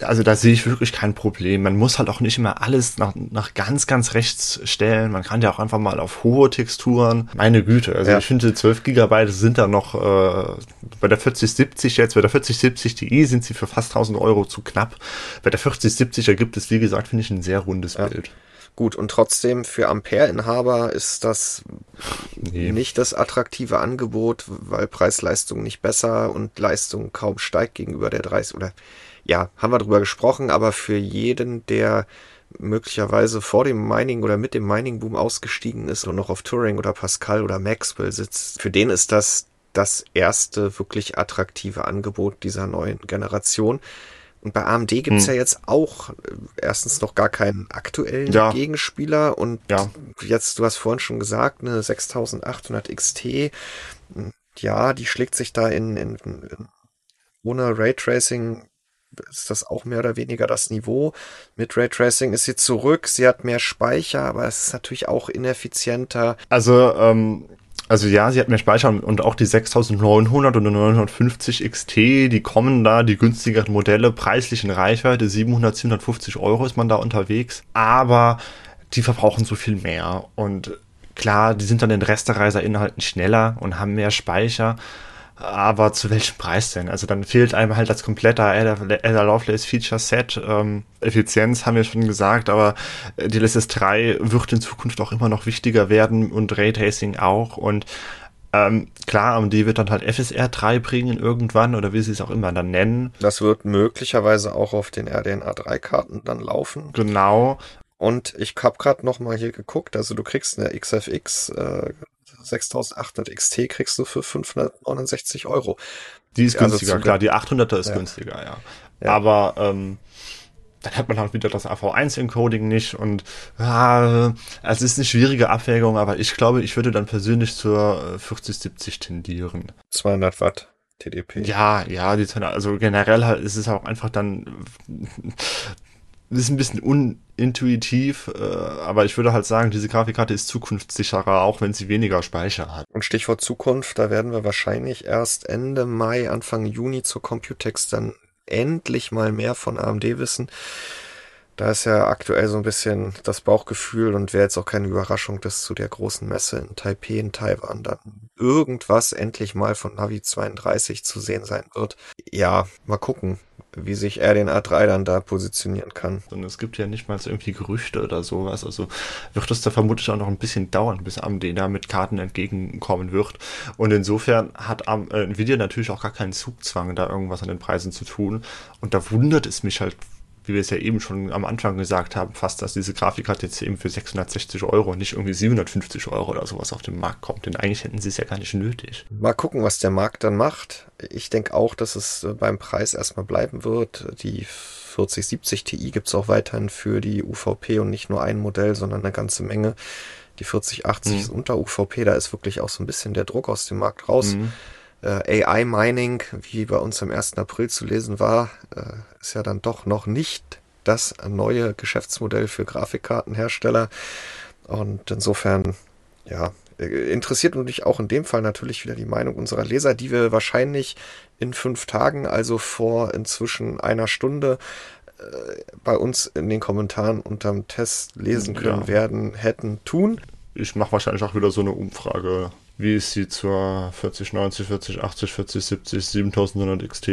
also da sehe ich wirklich kein Problem. Man muss halt auch nicht immer alles nach, nach ganz, ganz rechts stellen. Man kann ja auch einfach mal auf hohe Texturen Texturen. Meine Güte, also ja. ich finde 12 GB sind da noch äh, bei der 4070 jetzt, bei der 4070 Ti sind sie für fast 1000 Euro zu knapp. Bei der 4070 ergibt es, wie gesagt, finde ich ein sehr rundes ja. Bild. Gut, und trotzdem für Ampere-Inhaber ist das nee. nicht das attraktive Angebot, weil Preis-Leistung nicht besser und Leistung kaum steigt gegenüber der 30 oder ja, haben wir drüber gesprochen, aber für jeden, der möglicherweise vor dem Mining oder mit dem Mining-Boom ausgestiegen ist und noch auf Turing oder Pascal oder Maxwell sitzt, für den ist das das erste wirklich attraktive Angebot dieser neuen Generation. Und bei AMD gibt's hm. ja jetzt auch äh, erstens noch gar keinen aktuellen ja. Gegenspieler und ja. jetzt, du hast vorhin schon gesagt, eine 6800 XT, ja, die schlägt sich da in, in, in ohne Raytracing ist das auch mehr oder weniger das Niveau. Mit Raytracing ist sie zurück, sie hat mehr Speicher, aber es ist natürlich auch ineffizienter. Also, ähm, also ja, sie hat mehr Speicher und auch die 6900 und 950 XT, die kommen da, die günstigeren Modelle, preislich in Reichweite, 700, 750 Euro ist man da unterwegs, aber die verbrauchen so viel mehr und klar, die sind dann in Restereiser-Inhalten schneller und haben mehr Speicher, Aber zu welchem Preis denn? Also dann fehlt einem halt das komplette Ada Lovelace Feature Set. Ähm, Effizienz haben wir schon gesagt, aber die LSS 3 wird in Zukunft auch immer noch wichtiger werden und Raytracing auch. Und ähm, klar, AMD wird dann halt FSR 3 bringen irgendwann oder wie sie es auch immer dann nennen. Das wird möglicherweise auch auf den RDNA 3 Karten dann laufen. Genau. Und ich habe gerade noch mal hier geguckt, also du kriegst eine XFX äh, 6800 XT kriegst du für 569 Euro. Die ist also günstiger, klar, die 800er ist ja. günstiger, ja. ja. Aber ähm, dann hat man halt wieder das AV1-Encoding nicht und ja, es ist eine schwierige Abwägung, aber ich glaube, ich würde dann persönlich zur 4070 tendieren. 200 Watt. TDP. Ja, ja, die, also generell halt ist es auch einfach dann, ist ein bisschen unintuitiv, äh, aber ich würde halt sagen, diese Grafikkarte ist zukunftssicherer, auch wenn sie weniger Speicher hat. Und Stichwort Zukunft, da werden wir wahrscheinlich erst Ende Mai, Anfang Juni zur Computex dann endlich mal mehr von AMD wissen. Da ist ja aktuell so ein bisschen das Bauchgefühl und wäre jetzt auch keine Überraschung, dass zu der großen Messe in Taipei in Taiwan dann irgendwas endlich mal von Navi 32 zu sehen sein wird. Ja, mal gucken, wie sich er den A3 dann da positionieren kann. Und es gibt ja nicht mal so irgendwie Gerüchte oder sowas. Also wird es da vermutlich auch noch ein bisschen dauern, bis AMD da mit Karten entgegenkommen wird. Und insofern hat äh, Nvidia natürlich auch gar keinen Zugzwang, da irgendwas an den Preisen zu tun. Und da wundert es mich halt wie wir es ja eben schon am Anfang gesagt haben, fast, dass diese Grafikkarte jetzt eben für 660 Euro, nicht irgendwie 750 Euro oder sowas auf den Markt kommt. Denn eigentlich hätten sie es ja gar nicht nötig. Mal gucken, was der Markt dann macht. Ich denke auch, dass es äh, beim Preis erstmal bleiben wird. Die 4070 Ti gibt es auch weiterhin für die UVP und nicht nur ein Modell, sondern eine ganze Menge. Die 4080 mhm. ist unter UVP, da ist wirklich auch so ein bisschen der Druck aus dem Markt raus. Mhm äh, AI-Mining, wie bei uns am 1. April zu lesen war, äh, ist ja dann doch noch nicht das neue Geschäftsmodell für Grafikkartenhersteller. Und insofern, ja, interessiert mich auch in dem Fall natürlich wieder die Meinung unserer Leser, die wir wahrscheinlich in fünf Tagen, also vor inzwischen einer Stunde, äh, bei uns in den Kommentaren unterm Test lesen können ja. werden, hätten tun. Ich mache wahrscheinlich auch wieder so eine Umfrage wie es sie zur 4090, 4080, 4070, 7900 XT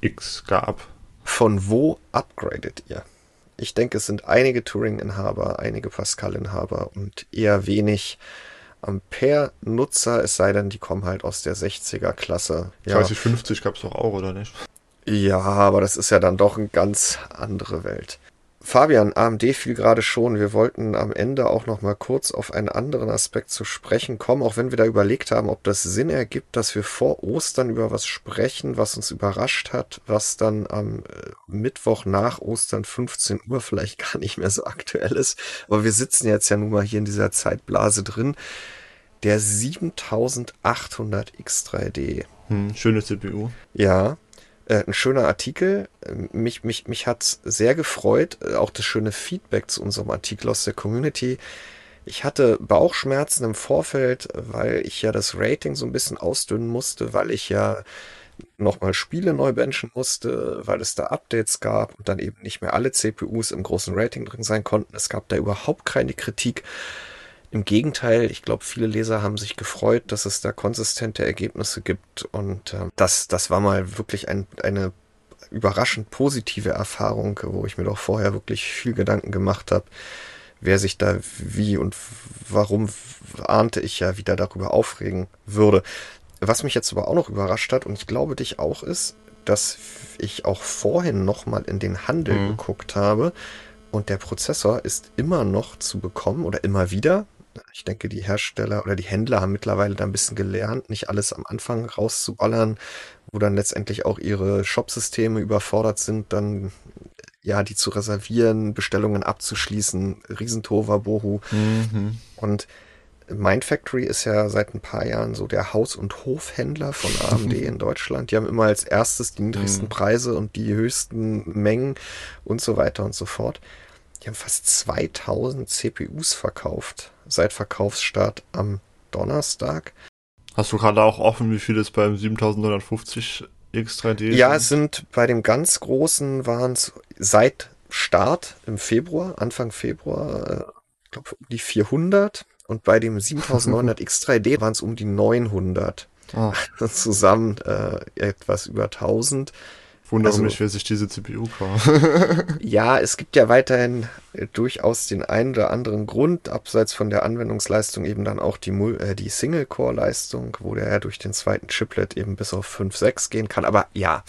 X gab. Von wo upgradet ihr? Ich denke, es sind einige Turing-Inhaber, einige Pascal-Inhaber und eher wenig Ampere-Nutzer, es sei denn, die kommen halt aus der 60er-Klasse. Ja. 3050 gab es doch auch, oder nicht? Ja, aber das ist ja dann doch eine ganz andere Welt. Fabian, AMD fiel gerade schon. Wir wollten am Ende auch noch mal kurz auf einen anderen Aspekt zu sprechen kommen, auch wenn wir da überlegt haben, ob das Sinn ergibt, dass wir vor Ostern über was sprechen, was uns überrascht hat, was dann am äh, Mittwoch nach Ostern 15 Uhr vielleicht <laughs> gar nicht mehr so aktuell ist. Aber wir sitzen jetzt ja nun mal hier in dieser Zeitblase drin. Der 7800 X3D. Hm, schöne CPU. Ja, ein schöner Artikel. Mich, mich, mich hat's sehr gefreut. Äh, auch das schöne Feedback zu unserem Artikel aus der Community. Ich hatte Bauchschmerzen im Vorfeld, weil ich ja das Rating so ein bisschen ausdünnen musste, weil ich ja nochmal Spiele neu benchen musste, weil es da Updates gab und dann eben nicht mehr alle CPUs im großen Rating drin sein konnten. Es gab da überhaupt keine Kritik. Im Gegenteil, ich glaube, viele Leser haben sich gefreut, dass es da konsistente Ergebnisse gibt. Und äh, das, das war mal wirklich ein, eine überraschend positive Erfahrung, wo ich mir doch vorher wirklich viel Gedanken gemacht habe, wer sich da wie und warum ahnte ich ja wieder darüber aufregen würde. Was mich jetzt aber auch noch überrascht hat, und ich glaube dich auch, ist, dass ich auch vorhin nochmal in den Handel mhm. geguckt habe und der Prozessor ist immer noch zu bekommen oder immer wieder ich denke, die Hersteller oder die Händler haben mittlerweile da ein bisschen gelernt, nicht alles am Anfang rauszuballern, wo dann letztendlich auch ihre Shopsysteme überfordert sind, dann ja, die zu reservieren, Bestellungen abzuschließen, Riesentova, Bohu. Mhm. Und Mindfactory ist ja seit ein paar Jahren so der Haus- und Hofhändler von AMD <laughs> in Deutschland. Die haben immer als erstes die niedrigsten mhm. Preise und die höchsten Mengen und so weiter und so fort. Die haben fast 2000 CPUs verkauft seit Verkaufsstart am Donnerstag. Hast du gerade auch offen, wie viel es beim 7950 X3D Ja, sind? es sind bei dem ganz großen waren es seit Start im Februar, Anfang Februar, äh, ich glaube um die 400 und bei dem 7900 X3D waren es um die 900. Oh. <laughs> Zusammen äh, etwas über 1000. Wundere also, mich, wer sich diese CPU kauft. <laughs> ja, es gibt ja weiterhin äh, durchaus den einen oder anderen Grund, abseits von der Anwendungsleistung eben dann auch die, äh, die Single-Core-Leistung, wo der ja durch den zweiten Chiplet eben bis auf 5, 6 gehen kann. Aber ja,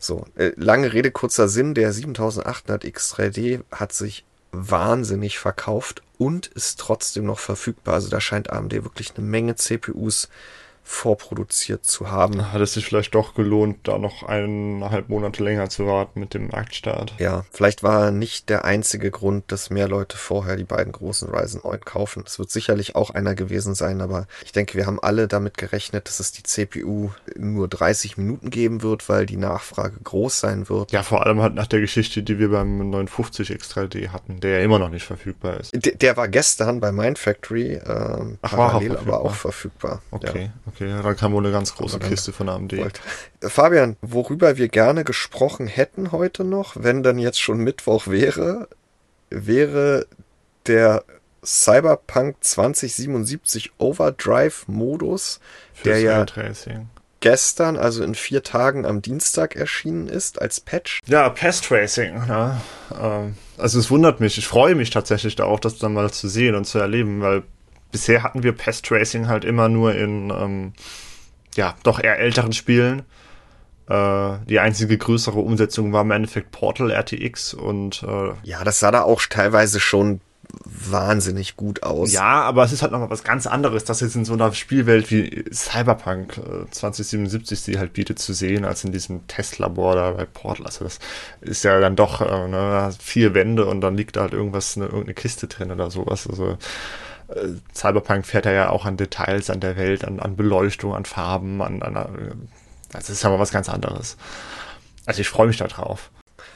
so, äh, lange Rede, kurzer Sinn, der 7800X3D hat sich wahnsinnig verkauft und ist trotzdem noch verfügbar. Also da scheint AMD wirklich eine Menge CPUs vorproduziert zu haben. Hat es sich vielleicht doch gelohnt, da noch eineinhalb Monate länger zu warten mit dem Marktstart? Ja, vielleicht war nicht der einzige Grund, dass mehr Leute vorher die beiden großen Ryzen 9 kaufen. Das wird sicherlich auch einer gewesen sein, aber ich denke, wir haben alle damit gerechnet, dass es die CPU nur 30 Minuten geben wird, weil die Nachfrage groß sein wird. Ja, vor allem halt nach der Geschichte, die wir beim 950 X3D hatten, der ja immer noch nicht verfügbar ist. Der, der war gestern bei Mindfactory äh, Ach, parallel, aber auch verfügbar. Okay, ja. okay. Okay, dann kam wohl eine ganz große Kiste von AMD. Wollte. Fabian, worüber wir gerne gesprochen hätten heute noch, wenn dann jetzt schon Mittwoch wäre, wäre der Cyberpunk 2077 Overdrive Modus, der ja gestern, also in vier Tagen am Dienstag erschienen ist als Patch. Ja, Pest Tracing. Ja. Ähm, also es wundert mich. Ich freue mich tatsächlich da auch, das dann mal zu sehen und zu erleben, weil bisher hatten wir Pest Tracing halt immer nur in, ähm, ja, doch eher älteren Spielen. Äh, die einzige größere Umsetzung war im Endeffekt Portal RTX und äh, ja, das sah da auch teilweise schon wahnsinnig gut aus. Ja, aber es ist halt nochmal was ganz anderes, das jetzt in so einer Spielwelt wie Cyberpunk äh, 2077 sie halt bietet zu sehen, als in diesem Testlabor da bei Portal. Also das ist ja dann doch äh, ne, vier Wände und dann liegt da halt irgendwas, eine, irgendeine Kiste drin oder sowas. Also äh, Cyberpunk fährt ja auch an Details, an der Welt, an, an Beleuchtung, an Farben, an, an, das ist aber was ganz anderes. Also ich freue mich da drauf.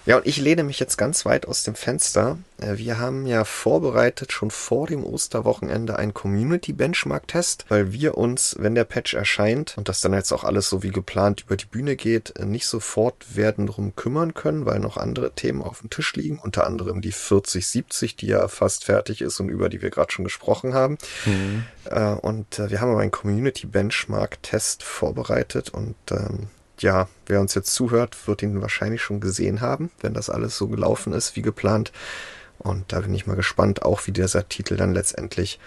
Ja, und ich lehne mich jetzt ganz weit aus dem Fenster. Äh, wir haben ja vorbereitet schon vor dem Osterwochenende einen Community Benchmark Test, weil wir uns, wenn der Patch erscheint und das dann jetzt auch alles so wie geplant über die Bühne geht, äh, nicht sofort werden drum kümmern können, weil noch andere Themen auf dem Tisch liegen, unter anderem die 4070, die ja fast fertig ist und über die wir gerade schon gesprochen haben. Mhm. Äh, und wir haben aber einen Community Benchmark Test vorbereitet und ähm, ja, wer uns jetzt zuhört, wird ihn wahrscheinlich schon gesehen haben, wenn das alles so gelaufen ist wie geplant. Und da bin ich mal gespannt, auch wie dieser Titel dann letztendlich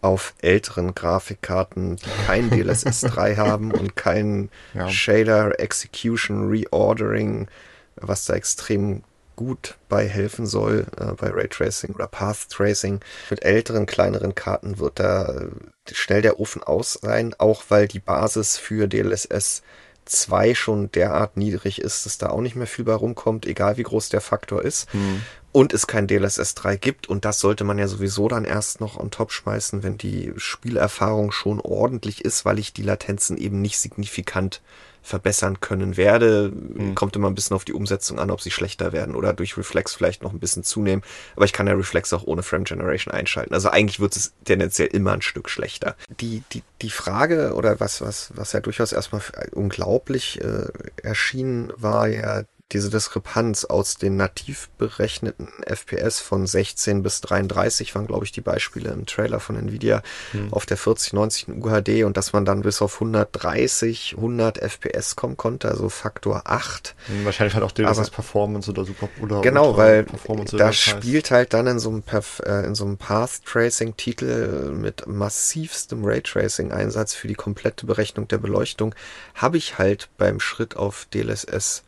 auf älteren Grafikkarten, die kein <laughs> DLSS 3 haben und kein ja. Shader Execution Reordering, was da extrem gut bei helfen soll, äh, bei Raytracing oder Path Tracing. Mit älteren, kleineren Karten wird da äh, schnell der Ofen aus sein, auch weil die Basis für DLSS 2 schon derart niedrig ist, dass da auch nicht mehr viel bei rumkommt, egal wie groß der Faktor ist. Hm. Und es kein DLSS 3 gibt. Und das sollte man ja sowieso dann erst noch on top schmeißen, wenn die Spielerfahrung schon ordentlich ist, weil ich die Latenzen eben nicht signifikant verbessern können werde. Mhm. Kommt immer ein bisschen auf die Umsetzung an, ob sie schlechter werden oder durch Reflex vielleicht noch ein bisschen zunehmen. Aber ich kann ja Reflex auch ohne Frame Generation einschalten. Also eigentlich wird es tendenziell immer ein Stück schlechter. Die, die, die Frage oder was, was, was ja durchaus erstmal unglaublich äh, erschienen war ja diese Diskrepanz aus den nativ berechneten FPS von 16 bis 33 waren, glaube ich, die Beispiele im Trailer von Nvidia hm. auf der 4090 UHD und dass man dann bis auf 130, 100 FPS kommen konnte, also Faktor 8. Hm, wahrscheinlich hat auch DLSS Performance oder super oder Genau, weil da spielt halt dann in so einem, Perf äh, in so einem Path Tracing Titel mit massivstem Raytracing Einsatz für die komplette Berechnung der Beleuchtung habe ich halt beim Schritt auf DLSS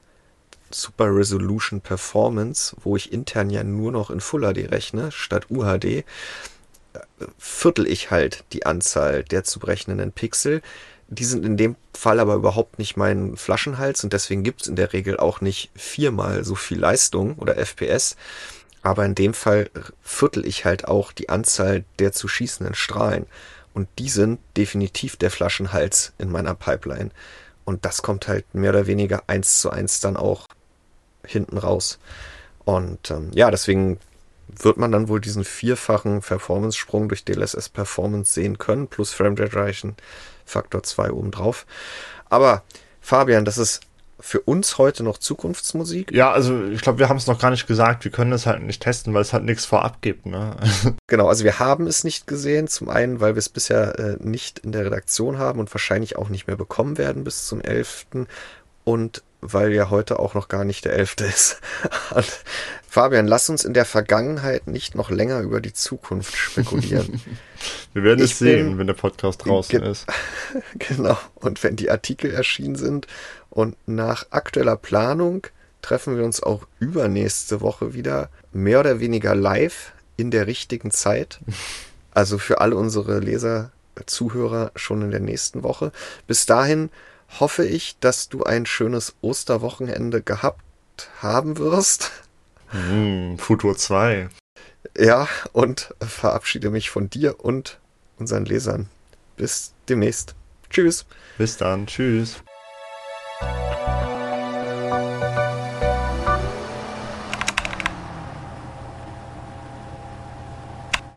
Super Resolution Performance, wo ich intern ja nur noch in Full HD rechne, statt UHD, viertel ich halt die Anzahl der zu berechnenden Pixel. Die sind in dem Fall aber überhaupt nicht mein Flaschenhals und deswegen gibt es in der Regel auch nicht viermal so viel Leistung oder FPS. Aber in dem Fall viertel ich halt auch die Anzahl der zu schießenden Strahlen. Und die sind definitiv der Flaschenhals in meiner Pipeline. Und das kommt halt mehr oder weniger eins zu eins dann auch hinten raus. Und ähm, ja, deswegen wird man dann wohl diesen vierfachen Performance-Sprung durch DLSS Performance sehen können, plus Frame Generation Faktor 2 obendrauf. Aber Fabian, das ist für uns heute noch Zukunftsmusik. Ja, also ich glaube, wir haben es noch gar nicht gesagt. Wir können es halt nicht testen, weil es halt nichts vorab gibt. Ne? <laughs> genau, also wir haben es nicht gesehen. Zum einen, weil wir es bisher äh, nicht in der Redaktion haben und wahrscheinlich auch nicht mehr bekommen werden bis zum 11. Und weil ja heute auch noch gar nicht der 11. ist. <laughs> Fabian, lass uns in der Vergangenheit nicht noch länger über die Zukunft spekulieren. <laughs> Wir werden ich es sehen, bin, wenn der Podcast draußen ge ist. <laughs> Genau. Und wenn die Artikel erschienen sind und nach aktueller Planung treffen wir uns auch übernächste Woche wieder, mehr oder weniger live in der richtigen Zeit. Also für alle unsere Leser, Zuhörer schon in der nächsten Woche. Bis dahin hoffe ich, dass du ein schönes Osterwochenende gehabt haben wirst. Mm, Futur 2. Ja, und verabschiede mich von dir und unseren Lesern. Bis demnächst. Tschüss. Bis dann. Tschüss.